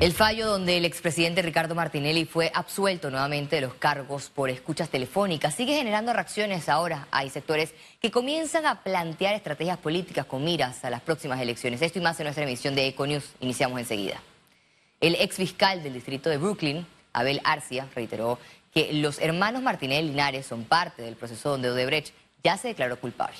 El fallo donde el expresidente Ricardo Martinelli fue absuelto nuevamente de los cargos por escuchas telefónicas sigue generando reacciones ahora. Hay sectores que comienzan a plantear estrategias políticas con miras a las próximas elecciones. Esto y más en nuestra emisión de Econews. Iniciamos enseguida. El ex fiscal del distrito de Brooklyn, Abel Arcia, reiteró que los hermanos Martinelli Linares son parte del proceso donde Odebrecht ya se declaró culpable.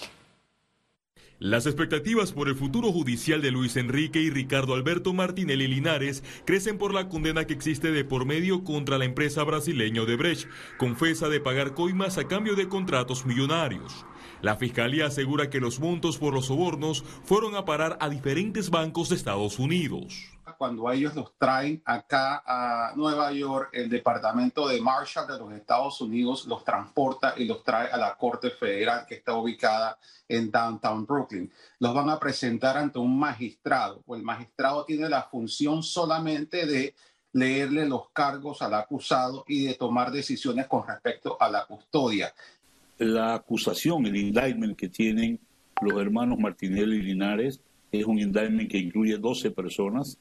Las expectativas por el futuro judicial de Luis Enrique y Ricardo Alberto Martinelli Linares crecen por la condena que existe de por medio contra la empresa brasileña Odebrecht, confesa de pagar coimas a cambio de contratos millonarios. La fiscalía asegura que los montos por los sobornos fueron a parar a diferentes bancos de Estados Unidos cuando ellos los traen acá a Nueva York, el Departamento de Marshall de los Estados Unidos los transporta y los trae a la Corte Federal que está ubicada en Downtown Brooklyn. Los van a presentar ante un magistrado, o el magistrado tiene la función solamente de leerle los cargos al acusado y de tomar decisiones con respecto a la custodia. La acusación, el indictment que tienen los hermanos Martinelli y Linares es un indictment que incluye 12 personas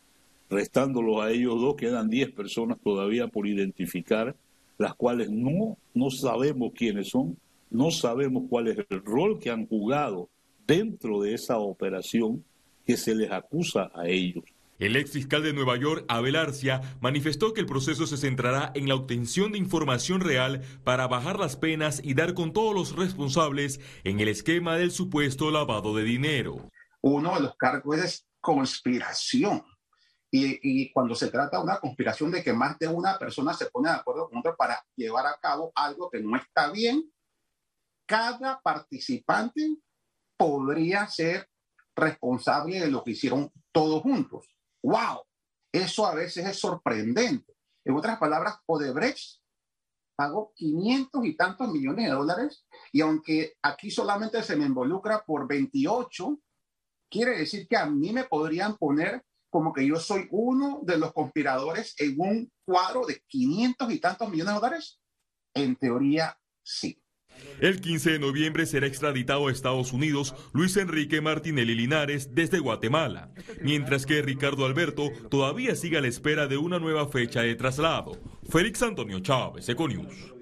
Restándolos a ellos dos, quedan 10 personas todavía por identificar, las cuales no, no sabemos quiénes son, no sabemos cuál es el rol que han jugado dentro de esa operación que se les acusa a ellos. El ex fiscal de Nueva York, Abel Arcia, manifestó que el proceso se centrará en la obtención de información real para bajar las penas y dar con todos los responsables en el esquema del supuesto lavado de dinero. Uno de los cargos es conspiración. Y, cuando se trata de una conspiración de que más de una persona se pone de acuerdo con otra para llevar a cabo algo que no está bien, cada participante podría ser responsable de lo que hicieron todos juntos. ¡Wow! Eso a veces es sorprendente. En otras palabras, Odebrecht pagó 500 y tantos millones de dólares y aunque aquí solamente se me involucra por 28, quiere decir que a mí me podrían poner como que yo soy uno de los conspiradores en un cuadro de 500 y tantos millones de dólares? En teoría, sí. El 15 de noviembre será extraditado a Estados Unidos Luis Enrique Martinelli Linares desde Guatemala, mientras que Ricardo Alberto todavía sigue a la espera de una nueva fecha de traslado. Félix Antonio Chávez, Econius.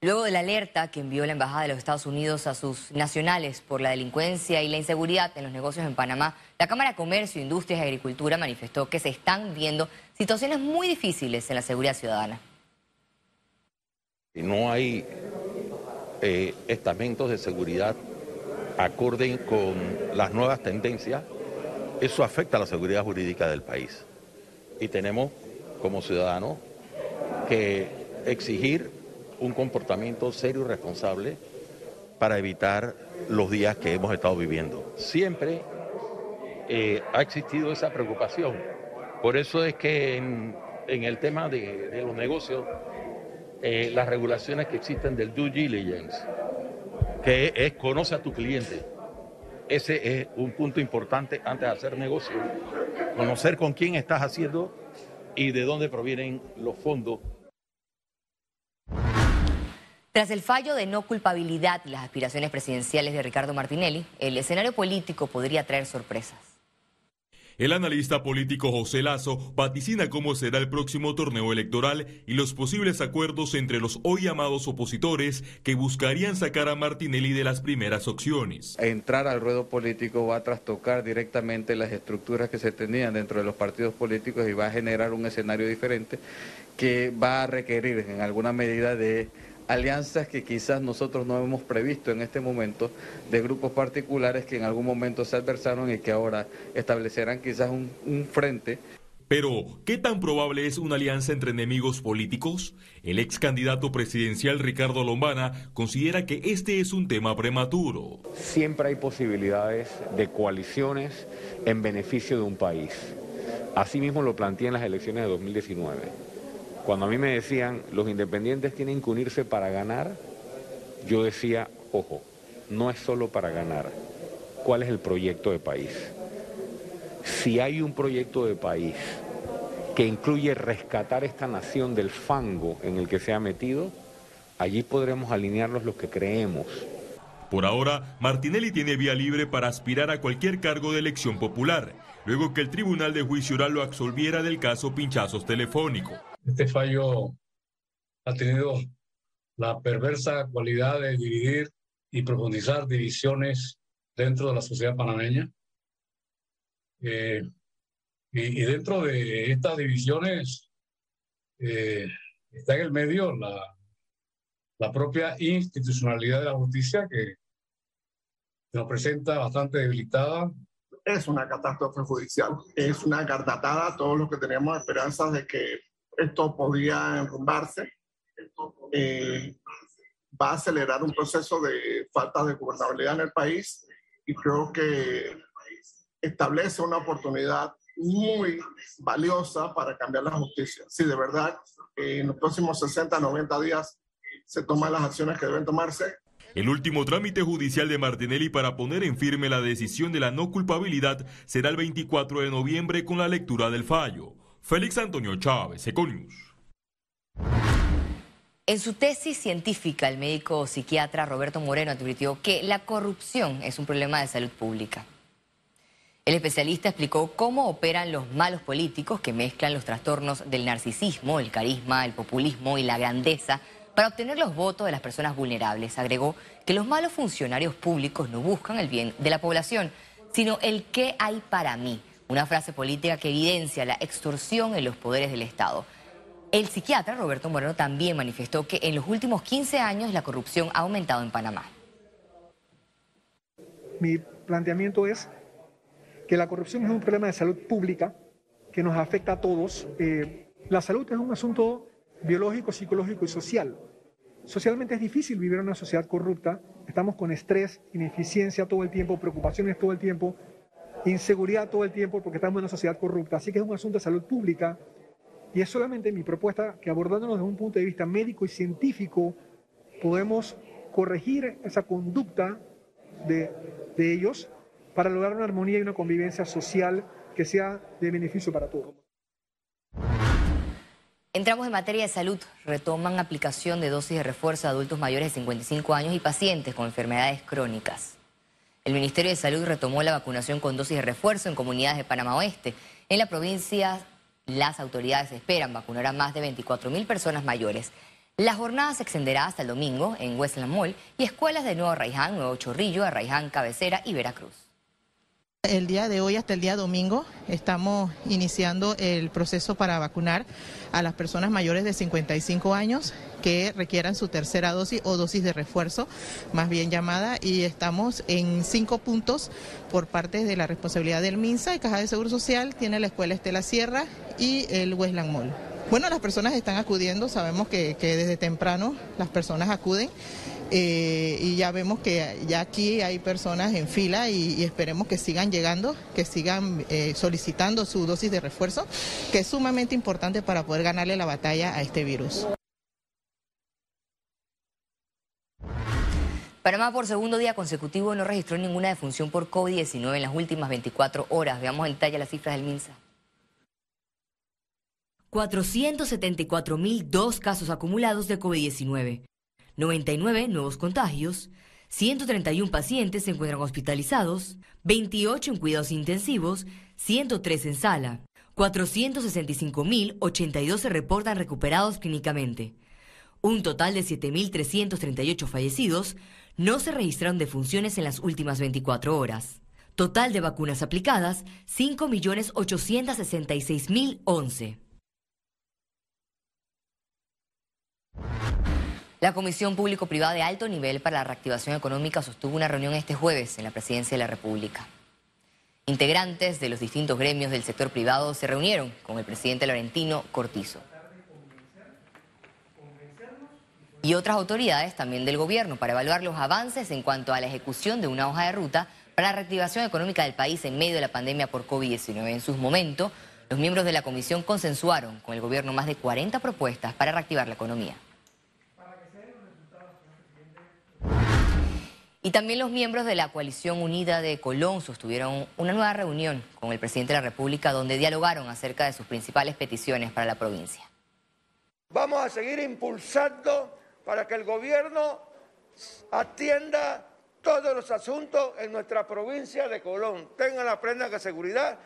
Luego de la alerta que envió la Embajada de los Estados Unidos a sus nacionales por la delincuencia y la inseguridad en los negocios en Panamá, la Cámara de Comercio, Industrias y Agricultura manifestó que se están viendo situaciones muy difíciles en la seguridad ciudadana. No hay eh, estamentos de seguridad acorde con las nuevas tendencias, eso afecta a la seguridad jurídica del país. Y tenemos como ciudadanos que exigir un comportamiento serio y responsable para evitar los días que hemos estado viviendo. Siempre eh, ha existido esa preocupación. Por eso es que en, el tema de, los negocios, eh, las regulaciones que existen del due diligence, que es conoce a tu cliente, ese es un punto importante antes de hacer negocio. Conocer con quién estás haciendo y de dónde provienen los fondos tras el fallo de no culpabilidad y las aspiraciones presidenciales de Ricardo Martinelli, el escenario político podría traer sorpresas. El analista político José Lazo vaticina cómo será el próximo torneo electoral y los posibles acuerdos entre los hoy llamados opositores que buscarían sacar a Martinelli de las primeras opciones. Entrar al ruedo político va a trastocar directamente las estructuras que se tenían dentro de los partidos políticos y va a generar un escenario diferente que va a requerir en alguna medida de alianzas que quizás nosotros no hemos previsto en este momento de grupos particulares que en algún momento se adversaron y que ahora establecerán quizás un, frente. Pero, ¿qué tan probable es una alianza entre enemigos políticos? El ex candidato presidencial Ricardo Lombana considera que este es un tema prematuro. Siempre hay posibilidades de coaliciones en beneficio de un país. Asimismo lo planteé en las elecciones de 2019 cuando a mí me decían, los independientes tienen que unirse para ganar, yo decía, ojo, no es solo para ganar. ¿Cuál es el proyecto de país? Si hay un proyecto de país que incluye rescatar esta nación del fango en el que se ha metido, allí podremos alinearnos los que creemos Por ahora, Martinelli tiene vía libre para aspirar a cualquier cargo de elección popular, luego que el Tribunal de Juicio Oral lo absolviera del caso pinchazos telefónico. Este fallo ha tenido la perversa cualidad de dividir y profundizar divisiones dentro de la sociedad panameña. Eh, y, dentro de estas divisiones eh, está en el medio la, la propia institucionalidad de la justicia que nos presenta bastante debilitada. Es una catástrofe judicial, es una cartatada. Todos los que teníamos esperanzas de que esto podía enrumbarse, eh, va a acelerar un proceso de falta de gobernabilidad en el país y creo que establece una oportunidad muy valiosa para cambiar la justicia. Si de verdad en los próximos 60, 90 días se toman las acciones que deben tomarse. El último trámite judicial de Martinelli para poner en firme la decisión de la no culpabilidad será el 24 de noviembre con la lectura del fallo. Félix Antonio Chávez, Econius. En su tesis científica, el médico psiquiatra Roberto Moreno advirtió que la corrupción es un problema de salud pública. El especialista explicó cómo operan los malos políticos que mezclan los trastornos del narcisismo, el carisma, el populismo y la grandeza para obtener los votos de las personas vulnerables. Agregó que los malos funcionarios públicos no buscan el bien de la población, sino el qué hay para mí, una frase política que evidencia la extorsión en los poderes del Estado. El psiquiatra Roberto Moreno también manifestó que en los últimos 15 años la corrupción ha aumentado en Panamá. Mi planteamiento es que la corrupción es un problema de salud pública que nos afecta a todos. Eh, la salud es un asunto biológico, psicológico y social. Socialmente es difícil vivir en una sociedad corrupta. Estamos con estrés, ineficiencia todo el tiempo, preocupaciones todo el tiempo, inseguridad todo el tiempo porque estamos en una sociedad corrupta. Así que es un asunto de salud pública y es solamente mi propuesta que abordándonos desde un punto de vista médico y científico podemos corregir esa conducta de, de ellos para lograr una armonía y una convivencia social que sea de beneficio para todos. Entramos en materia de salud. Retoman aplicación de dosis de refuerzo a adultos mayores de 55 años y pacientes con enfermedades crónicas. El Ministerio de Salud retomó la vacunación con dosis de refuerzo en comunidades de Panamá Oeste. En la provincia, las autoridades esperan vacunar a más de 24 mil personas mayores. La jornada se extenderá hasta el domingo en Westland Mall y escuelas de Nuevo Arraiján, Nuevo Chorrillo, Arraiján, Cabecera y Veracruz. El día de hoy hasta el día domingo estamos iniciando el proceso para vacunar a las personas mayores de 55 años que requieran su tercera dosis o dosis de refuerzo, más bien llamada, y estamos en cinco puntos por parte de la responsabilidad del MINSA y Caja de Seguro Social, tiene la Escuela Estela Sierra y el Westland Mall. Bueno, las personas están acudiendo, sabemos que, que desde temprano las personas acuden. Eh, y ya vemos que ya aquí hay personas en fila y, esperemos que sigan llegando, que sigan eh, solicitando su dosis de refuerzo, que es sumamente importante para poder ganarle la batalla a este virus. Panamá por segundo día consecutivo no registró ninguna defunción por COVID-19 en las últimas 24 horas. Veamos en detalle las cifras del MINSA. 474.002 casos acumulados de COVID-19. 99 nuevos contagios, 131 pacientes se encuentran hospitalizados, 28 en cuidados intensivos, 103 en sala, 465.082 se reportan recuperados clínicamente. Un total de 7.338 fallecidos, no se registraron defunciones en las últimas 24 horas. Total de vacunas aplicadas, 5.866.011. La Comisión Público-Privada de Alto Nivel para la Reactivación Económica sostuvo una reunión este jueves en la Presidencia de la República. Integrantes de los distintos gremios del sector privado se reunieron con el presidente Laurentino Cortizo. Y otras autoridades también del gobierno para evaluar los avances en cuanto a la ejecución de una hoja de ruta para la reactivación económica del país en medio de la pandemia por COVID-19. En sus momentos, los miembros de la comisión consensuaron con el gobierno más de 40 propuestas para reactivar la economía. Y también los miembros de la coalición unida de Colón sostuvieron una nueva reunión con el presidente de la República donde dialogaron acerca de sus principales peticiones para la provincia. Vamos a seguir impulsando para que el gobierno atienda todos los asuntos en nuestra provincia de Colón. Tengan la prenda de seguridad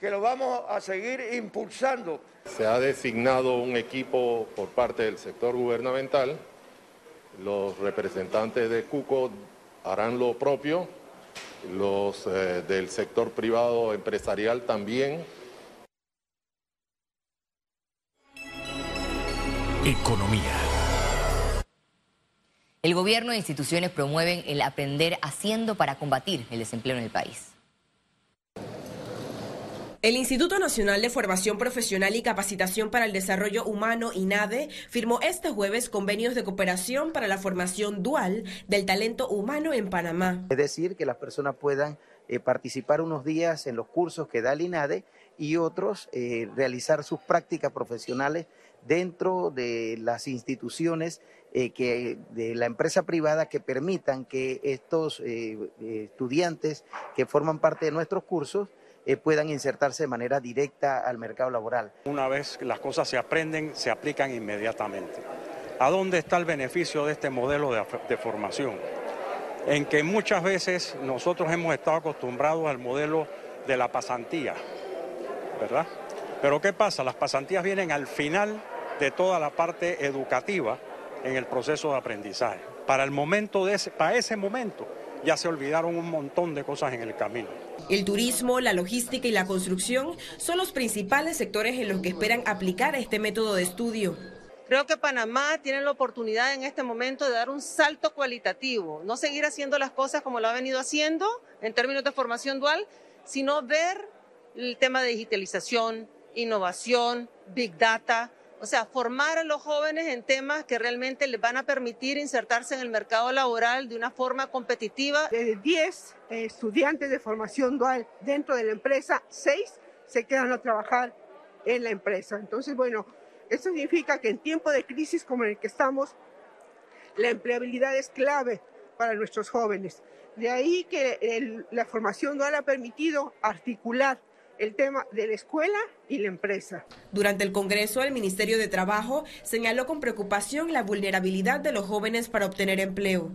que lo vamos a seguir impulsando. Se ha designado un equipo por parte del sector gubernamental. Los representantes de Cuco harán lo propio, los eh, del sector privado empresarial también. Economía. El gobierno e instituciones promueven el aprender haciendo para combatir el desempleo en el país. El Instituto Nacional de Formación Profesional y Capacitación para el Desarrollo Humano, INADE, firmó este jueves convenios de cooperación para la formación dual del talento humano en Panamá. Es decir, que las personas puedan eh, participar unos días en los cursos que da el INADE y otros eh, realizar sus prácticas profesionales dentro de las instituciones eh, que, de la empresa privada que permitan que estos estudiantes que forman parte de nuestros cursos eh, puedan insertarse de manera directa al mercado laboral. Una vez las cosas se aprenden, se aplican inmediatamente. ¿A dónde está el beneficio de este modelo de, de formación? En que muchas veces nosotros hemos estado acostumbrados al modelo de la pasantía, ¿verdad? Pero ¿qué pasa? Las pasantías vienen al final de toda la parte educativa en el proceso de aprendizaje. Para el momento de ese, para ese momento ya se olvidaron un montón de cosas en el camino. El turismo, la logística y la construcción son los principales sectores en los que esperan aplicar este método de estudio. Creo que Panamá tiene la oportunidad en este momento de dar un salto cualitativo, no seguir haciendo las cosas como lo ha venido haciendo en términos de formación dual, sino ver el tema de digitalización, innovación, big data, o sea, formar a los jóvenes en temas que realmente les van a permitir insertarse en el mercado laboral de una forma competitiva. De 10 eh, estudiantes de formación dual dentro de la empresa, 6 se quedan a trabajar en la empresa. Entonces, bueno, eso significa que en tiempo de crisis como en el que estamos, la empleabilidad es clave para nuestros jóvenes. De ahí que la formación dual ha permitido articular el tema de la escuela y la empresa. Durante el Congreso, el Ministerio de Trabajo señaló con preocupación la vulnerabilidad de los jóvenes para obtener empleo.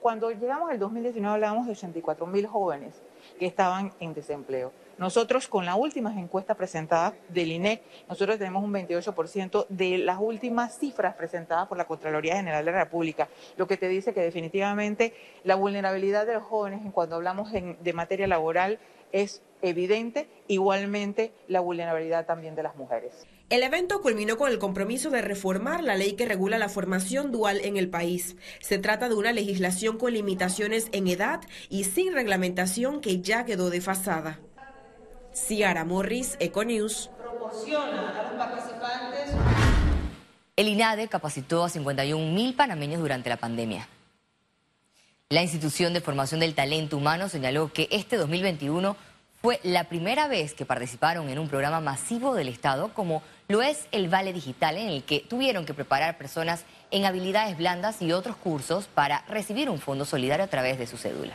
Cuando llegamos al 2019 hablábamos de 84 mil jóvenes que estaban en desempleo. Nosotros con la última encuesta presentada del INEC, nosotros tenemos un 28% de las últimas cifras presentadas por la Contraloría General de la República, lo que te dice que definitivamente la vulnerabilidad de los jóvenes cuando hablamos de materia laboral es evidente, igualmente la vulnerabilidad también de las mujeres. El evento culminó con el compromiso de reformar la ley que regula la formación dual en el país. Se trata de una legislación con limitaciones en edad y sin reglamentación que ya quedó desfasada. Ciara Morris, Econews. Proporciona a los participantes. El INADE capacitó a 51 mil panameños durante la pandemia. La institución de formación del talento humano señaló que este 2021 fue la primera vez que participaron en un programa masivo del Estado como lo es el Vale Digital, en el que tuvieron que preparar personas en habilidades blandas y otros cursos para recibir un fondo solidario a través de su cédula.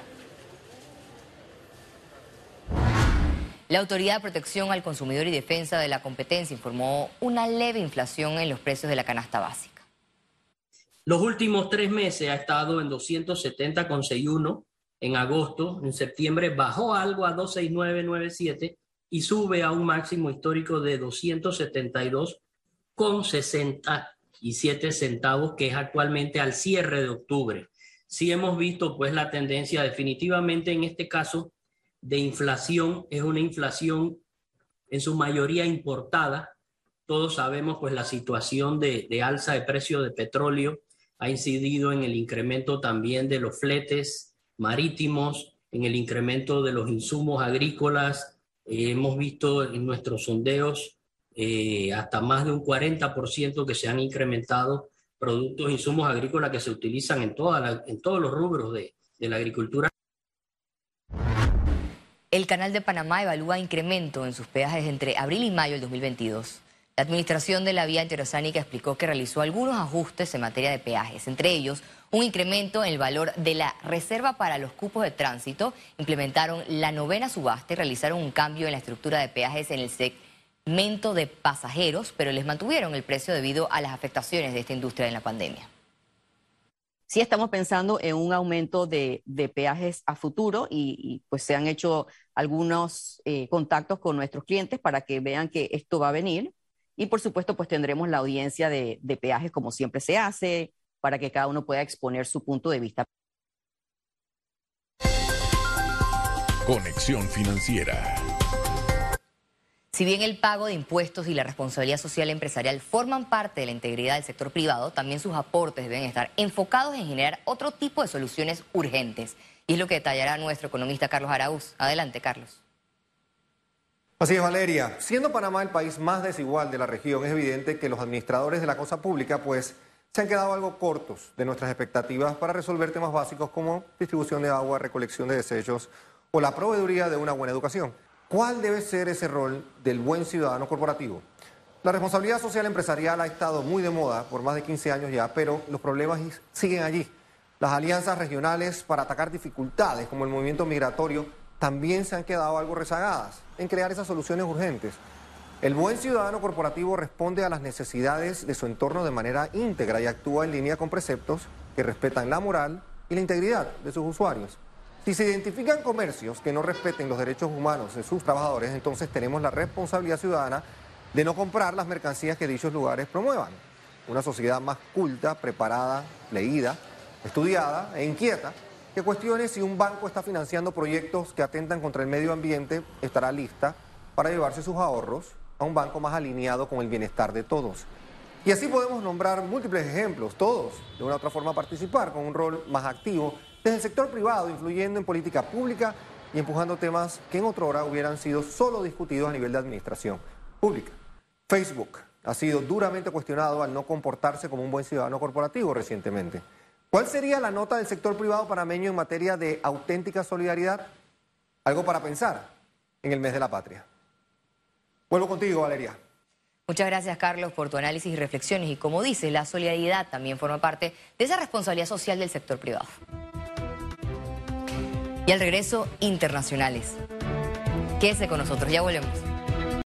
La Autoridad de Protección al Consumidor y Defensa de la Competencia informó una leve inflación en los precios de la canasta básica. Los últimos tres meses ha estado en 270,61 en agosto, en septiembre bajó algo a 26997 y sube a un máximo histórico de 272,67 centavos, que es actualmente al cierre de octubre. Sí hemos visto pues la tendencia definitivamente en este caso de inflación, es una inflación en su mayoría importada. Todos sabemos pues la situación de, de alza de precio de petróleo ha incidido en el incremento también de los fletes marítimos, en el incremento de los insumos agrícolas. Eh, hemos visto en nuestros sondeos eh, hasta más de un 40% que se han incrementado productos, insumos agrícolas que se utilizan en, toda en todos los rubros de la agricultura. El Canal de Panamá evalúa incremento en sus peajes entre abril y mayo del 2022. La Administración de la Vía Interoceánica explicó que realizó algunos ajustes en materia de peajes, entre ellos un incremento en el valor de la reserva para los cupos de tránsito, implementaron la novena subasta y realizaron un cambio en la estructura de peajes en el segmento de pasajeros, pero les mantuvieron el precio debido a las afectaciones de esta industria en la pandemia. sí estamos pensando en un aumento de, peajes a futuro y, pues se han hecho algunos eh, contactos con nuestros clientes para que vean que esto va a venir. Y por supuesto, pues tendremos la audiencia de, de peajes como siempre se hace, para que cada uno pueda exponer su punto de vista. Conexión financiera. Si bien el pago de impuestos y la responsabilidad social empresarial forman parte de la integridad del sector privado, también sus aportes deben estar enfocados en generar otro tipo de soluciones urgentes. Y es lo que detallará nuestro economista Carlos Araúz. Adelante, Carlos. Así es, Valeria. Siendo Panamá el país más desigual de la región, es evidente que los administradores de la cosa pública, pues, se han quedado algo cortos de nuestras expectativas para resolver temas básicos como distribución de agua, recolección de desechos o la proveeduría de una buena educación. ¿Cuál debe ser ese rol del buen ciudadano corporativo? La responsabilidad social empresarial ha estado muy de moda por más de 15 años ya, pero los problemas siguen allí. Las alianzas regionales para atacar dificultades como el movimiento migratorio también se han quedado algo rezagadas en crear esas soluciones urgentes. El buen ciudadano corporativo responde a las necesidades de su entorno de manera íntegra y actúa en línea con preceptos que respetan la moral y la integridad de sus usuarios. Si se identifican comercios que no respeten los derechos humanos de sus trabajadores, entonces tenemos la responsabilidad ciudadana de no comprar las mercancías que dichos lugares promuevan. Una sociedad más culta, preparada, leída, estudiada e inquieta que cuestione si un banco está financiando proyectos que atentan contra el medio ambiente estará lista para llevarse sus ahorros a un banco más alineado con el bienestar de todos. Y así podemos nombrar múltiples ejemplos, todos de una u otra forma participar con un rol más activo desde el sector privado, influyendo en política pública y empujando temas que en otra hora hubieran sido solo discutidos a nivel de administración pública. Facebook ha sido duramente cuestionado al no comportarse como un buen ciudadano corporativo recientemente. ¿Cuál sería la nota del sector privado panameño en materia de auténtica solidaridad? Algo para pensar en el mes de la patria. Vuelvo contigo, Valeria. Muchas gracias, Carlos, por tu análisis y reflexiones. Y como dices, la solidaridad también forma parte de esa responsabilidad social del sector privado. Y al regreso, internacionales. Quédese con nosotros, ya volvemos.